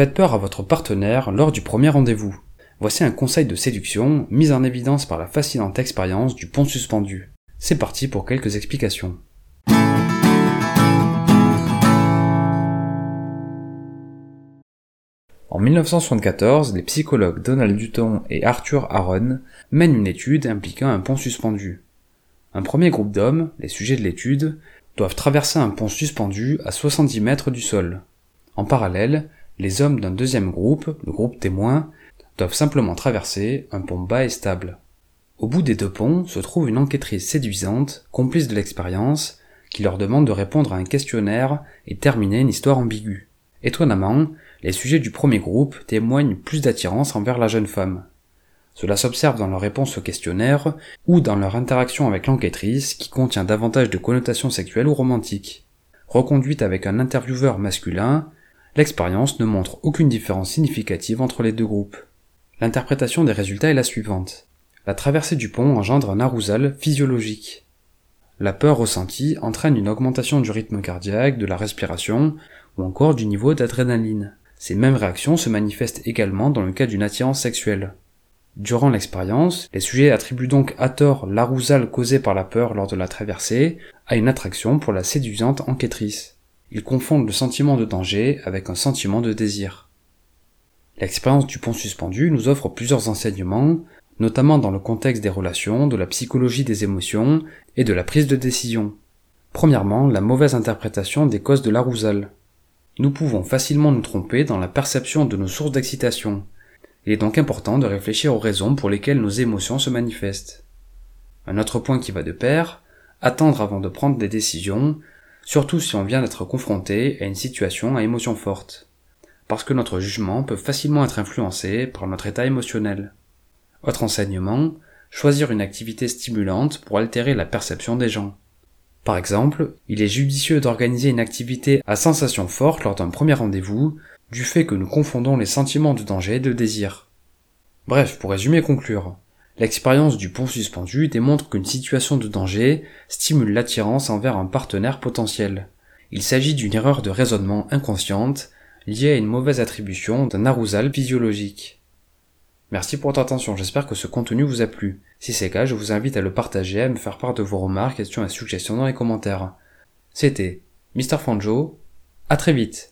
Faites peur à votre partenaire lors du premier rendez-vous. Voici un conseil de séduction mis en évidence par la fascinante expérience du pont suspendu. C'est parti pour quelques explications. En 1974, les psychologues Donald Dutton et Arthur Aaron mènent une étude impliquant un pont suspendu. Un premier groupe d'hommes, les sujets de l'étude, doivent traverser un pont suspendu à 70 mètres du sol. En parallèle, les hommes d'un deuxième groupe, le groupe témoin, doivent simplement traverser un pont bas et stable. Au bout des deux ponts se trouve une enquêtrice séduisante, complice de l'expérience, qui leur demande de répondre à un questionnaire et terminer une histoire ambiguë. Étonnamment, les sujets du premier groupe témoignent plus d'attirance envers la jeune femme. Cela s'observe dans leur réponse au questionnaire ou dans leur interaction avec l'enquêtrice qui contient davantage de connotations sexuelles ou romantiques. Reconduite avec un intervieweur masculin, l'expérience ne montre aucune différence significative entre les deux groupes. L'interprétation des résultats est la suivante. La traversée du pont engendre un arousal physiologique. La peur ressentie entraîne une augmentation du rythme cardiaque, de la respiration ou encore du niveau d'adrénaline. Ces mêmes réactions se manifestent également dans le cas d'une attirance sexuelle. Durant l'expérience, les sujets attribuent donc à tort l'arousal causé par la peur lors de la traversée à une attraction pour la séduisante enquêtrice. Ils confondent le sentiment de danger avec un sentiment de désir. L'expérience du pont suspendu nous offre plusieurs enseignements, notamment dans le contexte des relations, de la psychologie des émotions et de la prise de décision. Premièrement, la mauvaise interprétation des causes de l'arousal. Nous pouvons facilement nous tromper dans la perception de nos sources d'excitation. Il est donc important de réfléchir aux raisons pour lesquelles nos émotions se manifestent. Un autre point qui va de pair, attendre avant de prendre des décisions, surtout si on vient d'être confronté à une situation à émotion forte, parce que notre jugement peut facilement être influencé par notre état émotionnel. Autre enseignement, choisir une activité stimulante pour altérer la perception des gens. Par exemple, il est judicieux d'organiser une activité à sensation forte lors d'un premier rendez-vous, du fait que nous confondons les sentiments de danger et de désir. Bref, pour résumer et conclure, l'expérience du pont suspendu démontre qu'une situation de danger stimule l'attirance envers un partenaire potentiel. Il s'agit d'une erreur de raisonnement inconsciente liée à une mauvaise attribution d'un arousal physiologique. Merci pour votre attention, j'espère que ce contenu vous a plu. Si c'est le cas, je vous invite à le partager, à me faire part de vos remarques, questions et suggestions dans les commentaires. C'était Mr. Fanjo, à très vite